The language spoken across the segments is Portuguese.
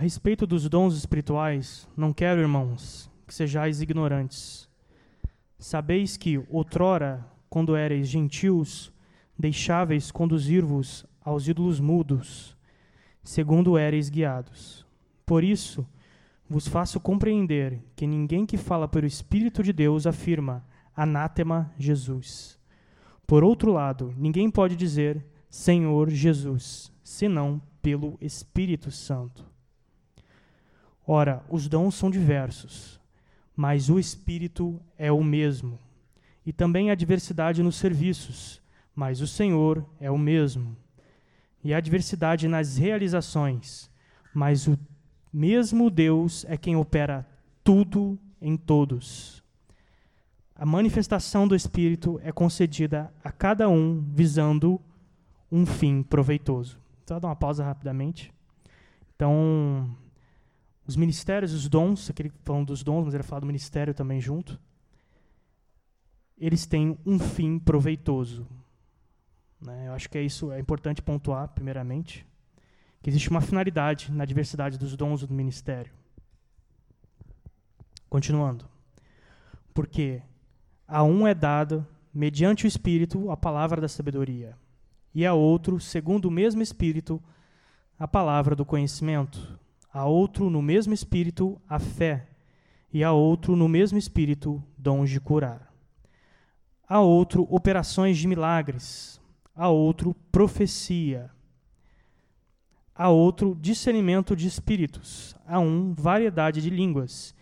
respeito dos dons espirituais, não quero, irmãos, que sejais ignorantes. Sabeis que, outrora, quando éreis gentios, deixáveis conduzir-vos aos ídolos mudos, segundo éreis guiados. Por isso, vos faço compreender que ninguém que fala pelo Espírito de Deus afirma anátema Jesus. Por outro lado, ninguém pode dizer Senhor Jesus, senão pelo Espírito Santo. Ora, os dons são diversos, mas o Espírito é o mesmo. E também há diversidade nos serviços, mas o Senhor é o mesmo. E há diversidade nas realizações, mas o mesmo Deus é quem opera tudo em todos. A manifestação do Espírito é concedida a cada um visando um fim proveitoso. Só dar uma pausa rapidamente. Então, os ministérios, os dons, aquele falando dos dons, mas ele fala do ministério também junto, eles têm um fim proveitoso. Né? Eu acho que é isso, é importante pontuar, primeiramente, que existe uma finalidade na diversidade dos dons do ministério. Continuando. Porque a um é dado, mediante o Espírito, a palavra da sabedoria e a outro, segundo o mesmo Espírito, a palavra do conhecimento, a outro, no mesmo Espírito, a fé, e a outro, no mesmo Espírito, dons de curar. A outro, operações de milagres, a outro, profecia, a outro, discernimento de espíritos, a um, variedade de línguas,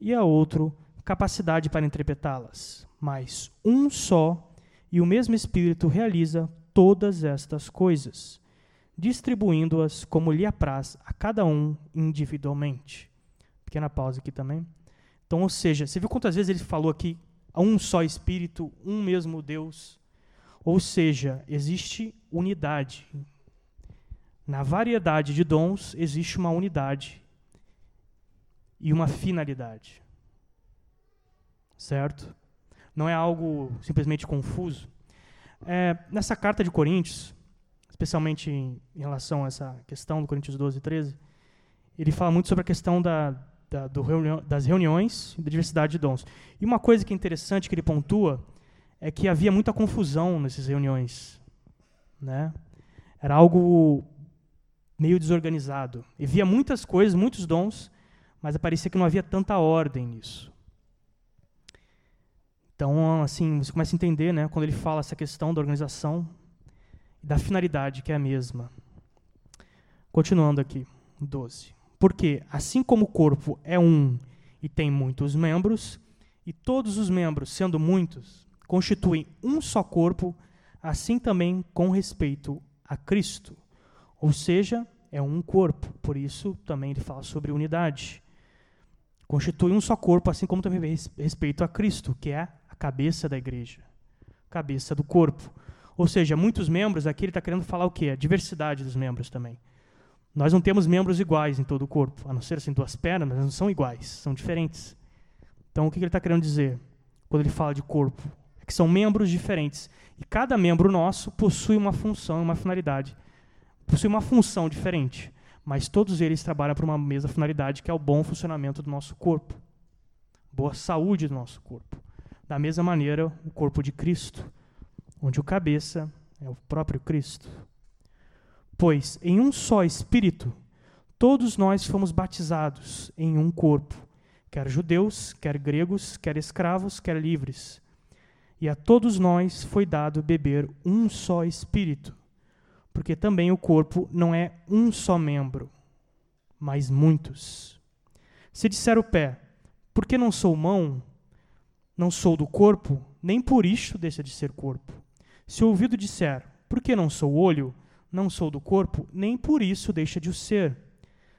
e a outro, capacidade para interpretá-las. Mas um só e o mesmo Espírito realiza todas estas coisas, distribuindo-as como lhe apraz a cada um individualmente. Pequena pausa aqui também. Então, ou seja, você viu quantas vezes ele falou aqui um só Espírito, um mesmo Deus? Ou seja, existe unidade. Na variedade de dons existe uma unidade e uma finalidade. Certo? Não é algo simplesmente confuso. É, nessa carta de Coríntios, especialmente em, em, relação a essa questão do Coríntios 12 e 13, ele fala muito sobre a questão da, da, reunião, das reuniões e da diversidade de dons. E uma coisa que é interessante que ele pontua é que havia muita confusão nessas reuniões. Né? Era algo meio desorganizado. E via muitas coisas, muitos dons, mas parecia que não havia tanta ordem nisso. Então, assim, você começa a entender, né, quando ele fala essa questão da organização da finalidade, que é a mesma. Continuando aqui, 12. Porque, assim como o corpo é um e tem muitos membros, e todos os membros, sendo muitos, constituem um só corpo, assim também com respeito a Cristo. Ou seja, é um corpo, por isso também ele fala sobre unidade. Constitui um só corpo, assim como também respeito a Cristo, que é cabeça da igreja, cabeça do corpo. Ou seja, muitos membros, aqui ele está querendo falar o quê? A diversidade dos membros também. Nós não temos membros iguais em todo o corpo, a não ser assim duas pernas, mas não são iguais, são diferentes. Então, o que ele está querendo dizer quando ele fala de corpo? É que são membros diferentes. E cada membro nosso possui uma função, uma finalidade. Possui uma função diferente. Mas todos eles trabalham para uma mesma finalidade, que é o bom funcionamento do nosso corpo. Boa saúde do nosso corpo. Da mesma maneira, o corpo de Cristo, onde o cabeça é o próprio Cristo. Pois em um só Espírito, todos nós fomos batizados em um corpo, quer judeus, quer gregos, quer escravos, quer livres. E a todos nós foi dado beber um só Espírito, porque também o corpo não é um só membro, mas muitos. Se disser o pé, por que não sou mão? não sou do corpo, nem por isso deixa de ser corpo. Se o ouvido disser, por que não sou olho, não sou do corpo, nem por isso deixa de o ser.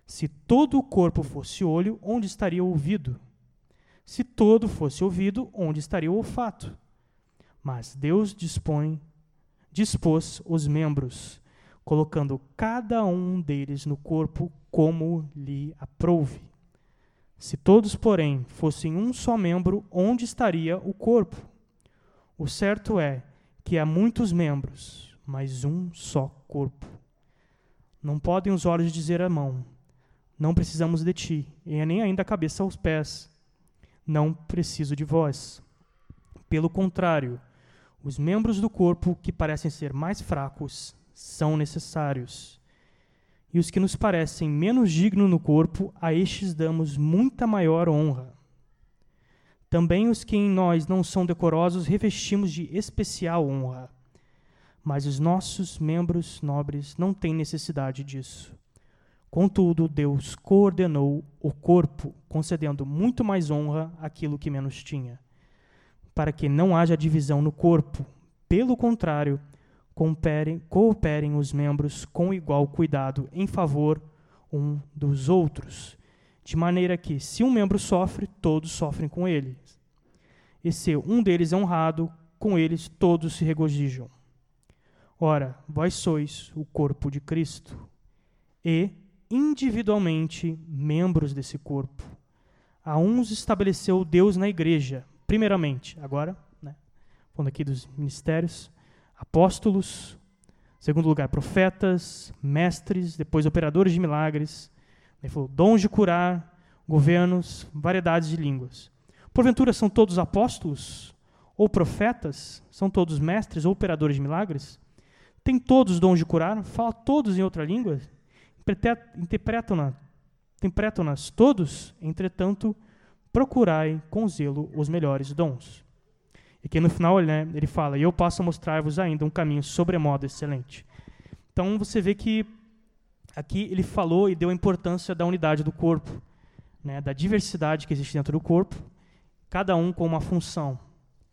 Se todo o corpo fosse olho, onde estaria o ouvido? Se todo fosse ouvido, onde estaria o olfato? Mas Deus dispõe, dispôs os membros, colocando cada um deles no corpo como lhe aprouve. Se todos, porém, fossem um só membro, onde estaria o corpo? O certo é que há muitos membros, mas um só corpo. Não podem os olhos dizer à mão: Não precisamos de ti, e nem ainda a cabeça aos pés. Não preciso de vós. Pelo contrário, os membros do corpo que parecem ser mais fracos são necessários. E os que nos parecem menos dignos no corpo, a estes damos muita maior honra. Também os que em nós não são decorosos revestimos de especial honra. Mas os nossos membros nobres não têm necessidade disso. Contudo, Deus coordenou o corpo, concedendo muito mais honra àquilo que menos tinha, para que não haja divisão no corpo. Pelo contrário, cooperem, cooperem os membros com igual cuidado em favor um dos outros, de maneira que, se um membro sofre, todos sofrem com ele. E se um deles é honrado, com eles todos se regozijam. Ora, vós sois o corpo de Cristo, e individualmente membros desse corpo. A uns estabeleceu Deus na igreja, primeiramente, agora, né, falando aqui dos ministérios, apóstolos, segundo lugar, profetas, mestres, depois operadores de milagres, ele falou dons de curar, governos, variedades de línguas. Porventura são todos apóstolos ou profetas? São todos mestres ou operadores de milagres? Tem todos dons de curar? Fala todos em outra língua? interpretam-nas interpretam todos, entretanto, procurai com zelo os melhores dons. E que no final né, ele fala, e eu posso mostrar-vos ainda um caminho sobremodo excelente. Então você vê que aqui ele falou e deu a importância da unidade do corpo, né, da diversidade que existe dentro do corpo, cada um com uma função,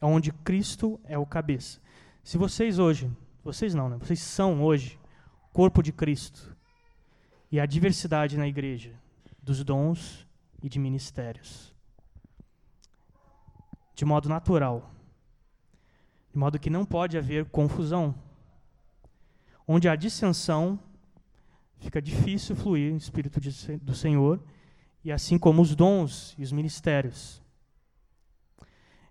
onde Cristo é o cabeça. Se vocês hoje, vocês não, né, vocês são hoje corpo de Cristo, e a diversidade na igreja dos dons e de ministérios. De modo natural. De modo que não pode haver confusão. Onde há dissensão, fica difícil fluir o Espírito de, do Senhor, e assim como os dons e os ministérios.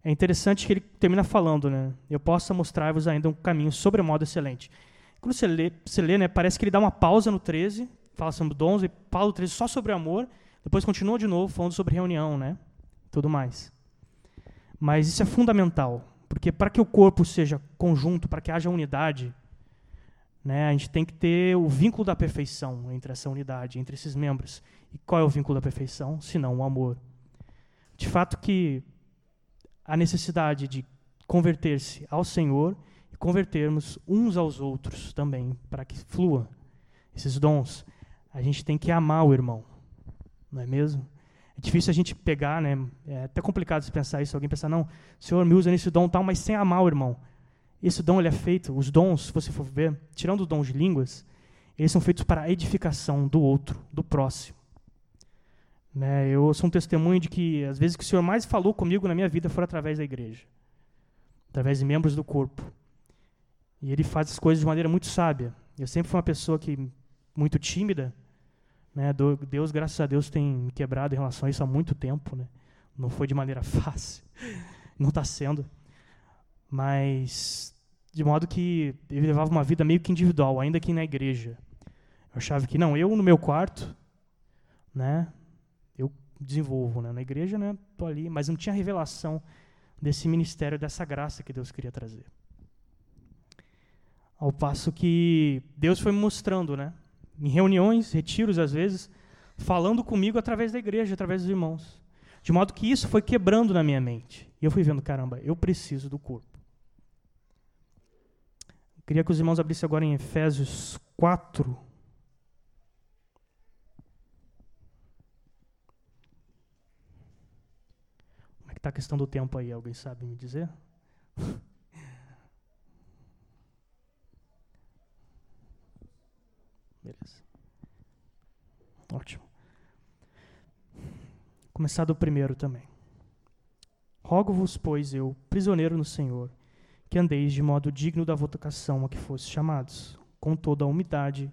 É interessante que ele termina falando, né? Eu possa mostrar-vos ainda um caminho sobremodo excelente. Quando você lê, você lê né, parece que ele dá uma pausa no 13, fala sobre dons, e Paulo 13 só sobre amor, depois continua de novo falando sobre reunião, né? Tudo mais. Mas isso é fundamental, porque para que o corpo seja conjunto, para que haja unidade, né, a gente tem que ter o vínculo da perfeição entre essa unidade, entre esses membros. E qual é o vínculo da perfeição? Senão o amor. De fato que a necessidade de converter-se ao Senhor e convertermos uns aos outros também, para que flua esses dons a gente tem que amar o irmão, não é mesmo? É difícil a gente pegar, né? É até complicado se pensar isso. Alguém pensar, não, o Senhor me usa nesse dom tal, mas sem amar o irmão. Esse dom ele é feito, os dons, se você for ver, tirando os dons de línguas, eles são feitos para a edificação do outro, do próximo. Né? Eu sou um testemunho de que, às vezes, que o Senhor mais falou comigo na minha vida foi através da igreja, através de membros do corpo. E Ele faz as coisas de maneira muito sábia. Eu sempre fui uma pessoa que muito tímida. Né? Deus, graças a Deus, tem me quebrado em relação a isso há muito tempo. Né? Não foi de maneira fácil, não está sendo. Mas, de modo que ele levava uma vida meio que individual, ainda que na igreja. Eu achava que, não, eu no meu quarto, né, eu desenvolvo. Né? Na igreja, né, estou ali, mas não tinha revelação desse ministério, dessa graça que Deus queria trazer. Ao passo que Deus foi me mostrando, né? em reuniões, retiros às vezes, falando comigo através da igreja, através dos irmãos. De modo que isso foi quebrando na minha mente. E eu fui vendo, caramba, eu preciso do corpo. Queria que os irmãos abrissem agora em Efésios 4. Como é que está a questão do tempo aí? Alguém sabe me dizer? Beleza. Ótimo. Começar do primeiro também. Rogo-vos, pois eu, prisioneiro no Senhor, que andeis de modo digno da vocação a que fostes chamados, com toda a humildade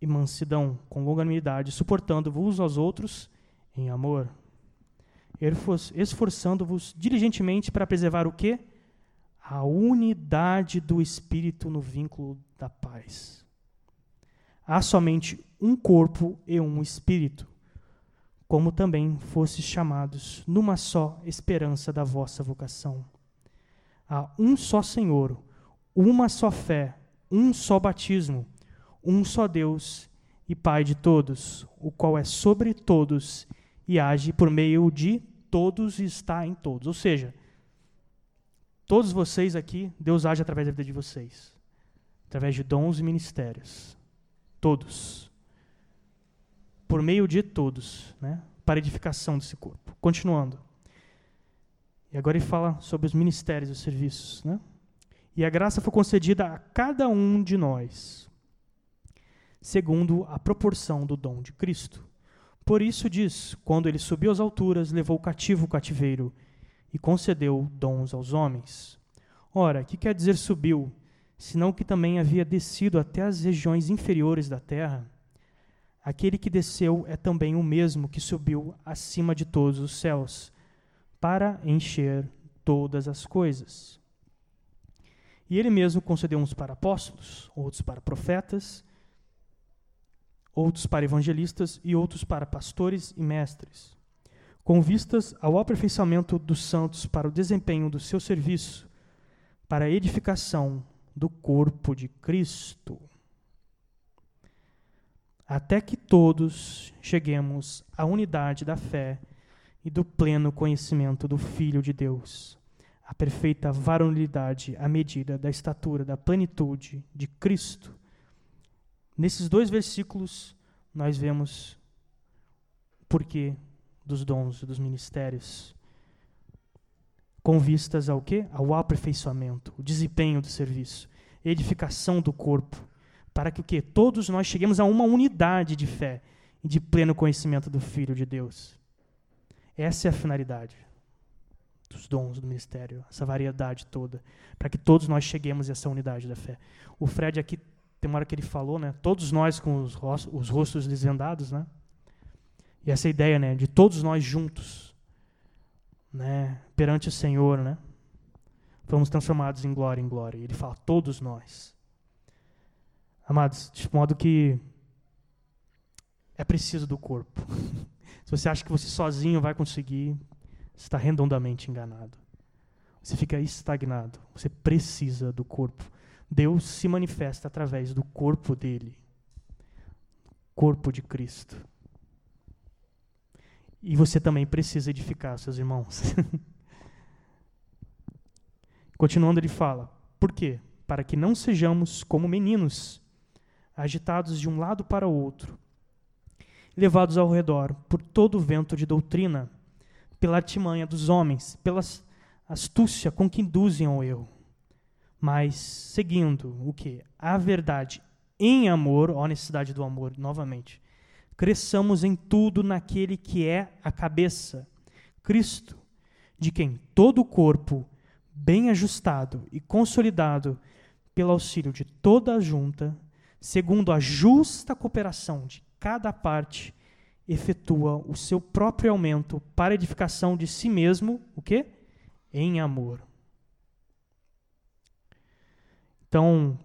e mansidão, com longanimidade, suportando-vos aos outros em amor, esforçando-vos diligentemente para preservar o quê? A unidade do Espírito no vínculo da paz. Há somente um corpo e um espírito, como também fostes chamados numa só esperança da vossa vocação. Há um só Senhor, uma só fé, um só batismo, um só Deus e Pai de todos, o qual é sobre todos e age por meio de todos e está em todos. Ou seja, todos vocês aqui, Deus age através da vida de vocês, através de dons e ministérios. Todos. Por meio de todos, né? para edificação desse corpo. Continuando. E agora ele fala sobre os ministérios e os serviços. Né? E a graça foi concedida a cada um de nós, segundo a proporção do dom de Cristo. Por isso diz: quando ele subiu às alturas, levou cativo o cativeiro e concedeu dons aos homens. Ora, que quer dizer subiu, senão que também havia descido até as regiões inferiores da terra? Aquele que desceu é também o mesmo que subiu acima de todos os céus, para encher todas as coisas. E ele mesmo concedeu uns para apóstolos, outros para profetas, outros para evangelistas e outros para pastores e mestres, com vistas ao aperfeiçoamento dos santos para o desempenho do seu serviço, para a edificação do corpo de Cristo, até que todos cheguemos à unidade da fé e do pleno conhecimento do Filho de Deus a perfeita varonilidade à medida da estatura da plenitude de Cristo. Nesses dois versículos, nós vemos o porquê dos dons dos ministérios, com vistas ao quê? Ao aperfeiçoamento, o desempenho do serviço, edificação do corpo, para que o quê? Todos nós cheguemos a uma unidade de fé e de pleno conhecimento do Filho de Deus. Essa é a finalidade dos dons do ministério, essa variedade toda, para que todos nós cheguemos a essa unidade da fé. O Fred aqui, tem uma hora que ele falou, né? Todos nós com os, rostos, os rostos desvendados, né? E essa ideia, né? De todos nós juntos, né? Perante o Senhor, né? Fomos transformados em glória em glória. E ele fala, todos nós. Amados, de modo que é preciso do corpo. Se você acha que você sozinho vai conseguir, está redondamente enganado. Você fica estagnado. Você precisa do corpo. Deus se manifesta através do corpo dele corpo de Cristo. E você também precisa edificar seus irmãos. Continuando, ele fala: Por quê? Para que não sejamos como meninos, agitados de um lado para o outro, levados ao redor por todo o vento de doutrina pela artimanha dos homens, pela astúcia com que induzem ao erro, mas seguindo o que? A verdade em amor, ó necessidade do amor, novamente. Cresçamos em tudo naquele que é a cabeça, Cristo, de quem todo o corpo, bem ajustado e consolidado pelo auxílio de toda a junta, segundo a justa cooperação de cada parte, efetua o seu próprio aumento para edificação de si mesmo, o quê? Em amor. Então,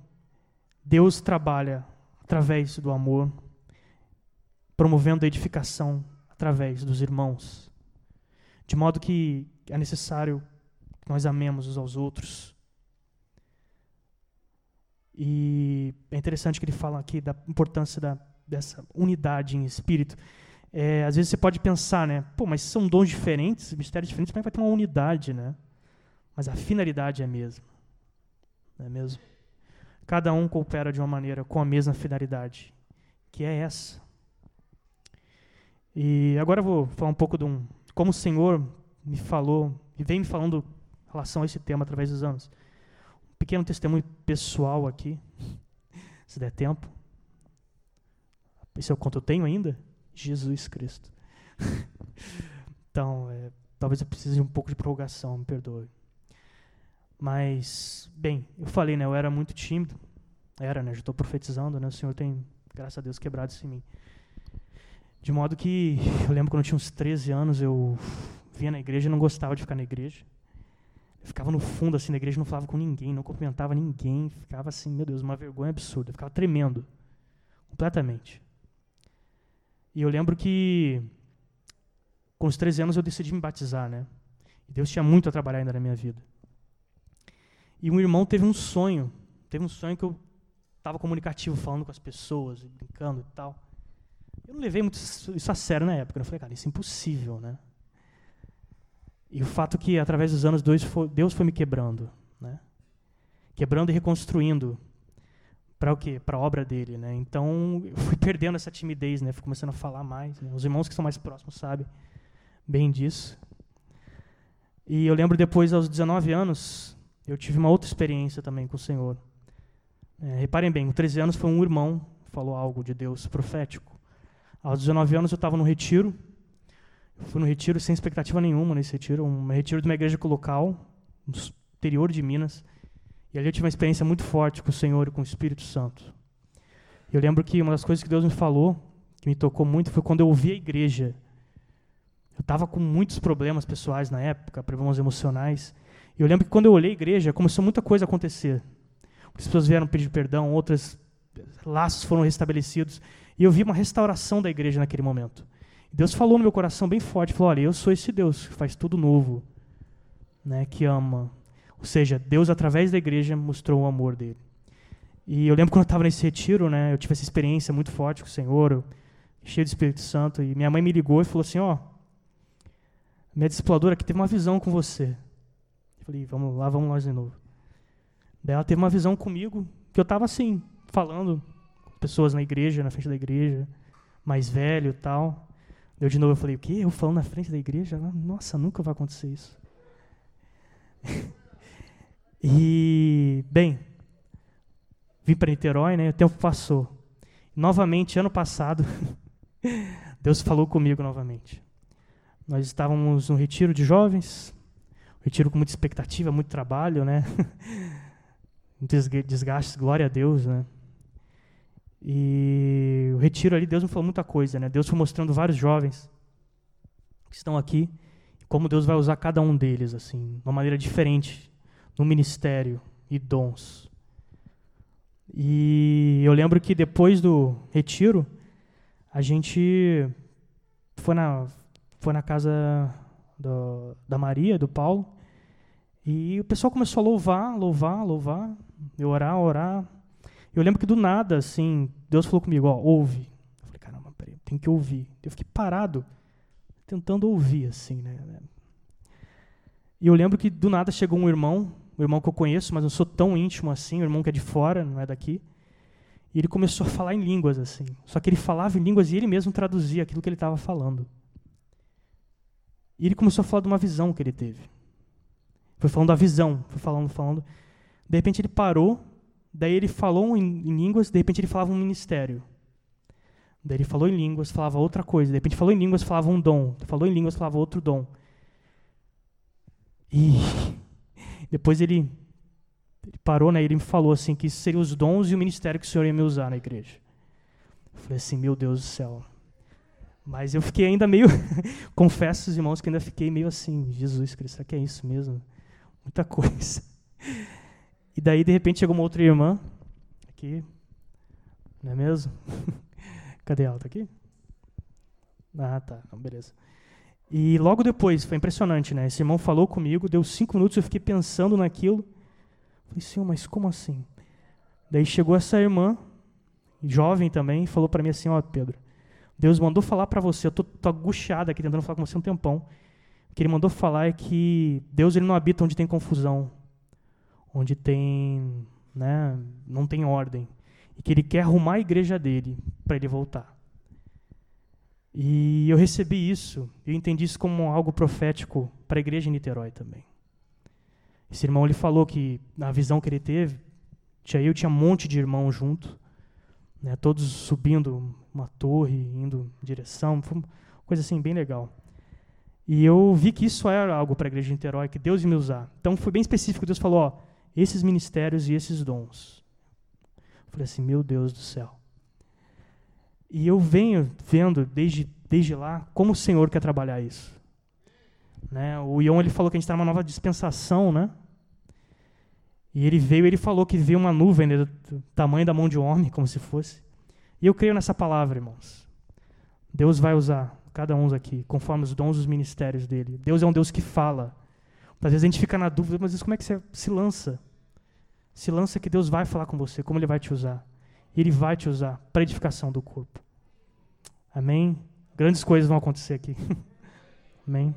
Deus trabalha através do amor, promovendo a edificação através dos irmãos, de modo que é necessário que nós amemos uns aos outros. E é interessante que ele fala aqui da importância da, dessa unidade em espírito. É, às vezes você pode pensar, né? Pô, mas são dons diferentes, mistérios diferentes, como é vai ter uma unidade, né? Mas a finalidade é a mesma. Não é mesmo? Cada um coopera de uma maneira com a mesma finalidade, que é essa. E agora eu vou falar um pouco de um. Como o Senhor me falou, e vem me falando em relação a esse tema através dos anos. Um pequeno testemunho pessoal aqui, se der tempo. Esse é o quanto eu tenho ainda? Jesus Cristo. então, é, talvez eu precise de um pouco de prorrogação, me perdoe. Mas, bem, eu falei, né? Eu era muito tímido. Era, né? Já estou profetizando, né? O Senhor tem, graças a Deus, quebrado isso em mim. De modo que, eu lembro quando eu tinha uns 13 anos, eu vinha na igreja e não gostava de ficar na igreja. Eu ficava no fundo, assim, da igreja, não falava com ninguém, não cumprimentava ninguém. Ficava assim, meu Deus, uma vergonha absurda. Eu ficava tremendo. Completamente. E eu lembro que com os 13 anos eu decidi me batizar, né? E Deus tinha muito a trabalhar ainda na minha vida. E um irmão teve um sonho, teve um sonho que eu estava comunicativo, falando com as pessoas, brincando e tal. Eu não levei muito isso a sério na época. Né? Eu falei, cara, isso é impossível, né? E o fato que, através dos anos, Deus foi, Deus foi me quebrando, né? Quebrando e reconstruindo para o quê? Para a obra dele, né? Então, eu fui perdendo essa timidez, né? Fui começando a falar mais. Né? Os irmãos que são mais próximos sabem bem disso. E eu lembro depois, aos 19 anos, eu tive uma outra experiência também com o Senhor. É, reparem bem, com 13 anos foi um irmão falou algo de Deus profético. Aos 19 anos eu estava no retiro. Eu fui no retiro sem expectativa nenhuma nesse retiro, um retiro de uma igreja local, no interior de Minas. E ali eu tive uma experiência muito forte com o Senhor e com o Espírito Santo. Eu lembro que uma das coisas que Deus me falou, que me tocou muito, foi quando eu ouvi a igreja. Eu estava com muitos problemas pessoais na época, problemas emocionais. E eu lembro que quando eu olhei a igreja, começou muita coisa a acontecer. As pessoas vieram pedir perdão, outras laços foram restabelecidos. E eu vi uma restauração da igreja naquele momento. Deus falou no meu coração bem forte, falou: "Olha, eu sou esse Deus que faz tudo novo, né, que ama". Ou seja, Deus através da igreja mostrou o amor dele. E eu lembro quando eu estava nesse retiro, né, eu tive essa experiência muito forte com o Senhor, cheio do Espírito Santo, e minha mãe me ligou e falou assim: "Ó, minha discipuladora aqui teve uma visão com você". Eu falei: "Vamos lá, vamos nós de novo". Daí ela teve uma visão comigo que eu estava assim, falando com pessoas na igreja, na frente da igreja, mais velho e tal. Eu de novo eu falei, o quê? Eu falando na frente da igreja? Nossa, nunca vai acontecer isso. e, bem, vim para Niterói, né? O tempo passou. Novamente, ano passado, Deus falou comigo novamente. Nós estávamos no retiro de jovens, retiro com muita expectativa, muito trabalho, né? desgastes, glória a Deus, né? E o retiro ali, Deus me falou muita coisa, né? Deus foi mostrando vários jovens que estão aqui, como Deus vai usar cada um deles, assim, de uma maneira diferente, no ministério e dons. E eu lembro que depois do retiro, a gente foi na, foi na casa do, da Maria, do Paulo, e o pessoal começou a louvar, louvar, louvar, eu orar, orar. Eu lembro que do nada, assim, Deus falou comigo, ó, ouve. Eu falei, caramba, peraí, tem que ouvir. Eu fiquei parado, tentando ouvir, assim, né? E eu lembro que do nada chegou um irmão, um irmão que eu conheço, mas não sou tão íntimo assim, um irmão que é de fora, não é daqui. E ele começou a falar em línguas, assim. Só que ele falava em línguas e ele mesmo traduzia aquilo que ele estava falando. E ele começou a falar de uma visão que ele teve. Foi falando da visão, foi falando, falando. De repente ele parou, daí ele falou em, em línguas, de repente ele falava um ministério. Daí ele falou em línguas, falava outra coisa. De repente falou em línguas, falava um dom. Falou em línguas, falava outro dom. E depois ele, ele parou, né? Ele me falou assim que seriam os dons e o ministério que o Senhor ia me usar na igreja. Eu falei assim, meu Deus do céu. Mas eu fiquei ainda meio, confesso os irmãos que ainda fiquei meio assim, Jesus Cristo, será que é isso mesmo? Muita coisa. E daí, de repente, chegou uma outra irmã, aqui, não é mesmo? Cadê ela? Tá aqui? Ah, tá. Não, beleza. E logo depois, foi impressionante, né? Esse irmão falou comigo, deu cinco minutos, eu fiquei pensando naquilo. Falei, senhor, mas como assim? Daí chegou essa irmã, jovem também, falou para mim assim, ó, oh, Pedro, Deus mandou falar para você, eu tô, tô aqui tentando falar com você um tempão. O que ele mandou falar é que Deus ele não habita onde tem confusão, onde tem, né, não tem ordem, e que ele quer arrumar a igreja dele para ele voltar. E eu recebi isso, eu entendi isso como algo profético para a igreja em Niterói também. Esse irmão ele falou que na visão que ele teve, tinha eu tinha um monte de irmãos junto, né, todos subindo uma torre, indo em direção, foi uma coisa assim bem legal. E eu vi que isso era algo para a igreja de Niterói, que Deus me usar. Então foi bem específico, Deus falou, ó, esses ministérios e esses dons. Eu falei assim, meu Deus do céu. E eu venho vendo desde, desde lá como o Senhor quer trabalhar isso. Né? O Ion ele falou que a gente está numa nova dispensação, né? E ele veio, ele falou que veio uma nuvem né, do tamanho da mão de um homem, como se fosse. E eu creio nessa palavra, irmãos. Deus vai usar cada um aqui, conforme os dons dos ministérios dele. Deus é um Deus que fala. Às vezes a gente fica na dúvida, mas como é que você se lança? Se lança que Deus vai falar com você, como Ele vai te usar. E Ele vai te usar para edificação do corpo. Amém? Grandes coisas vão acontecer aqui. Amém?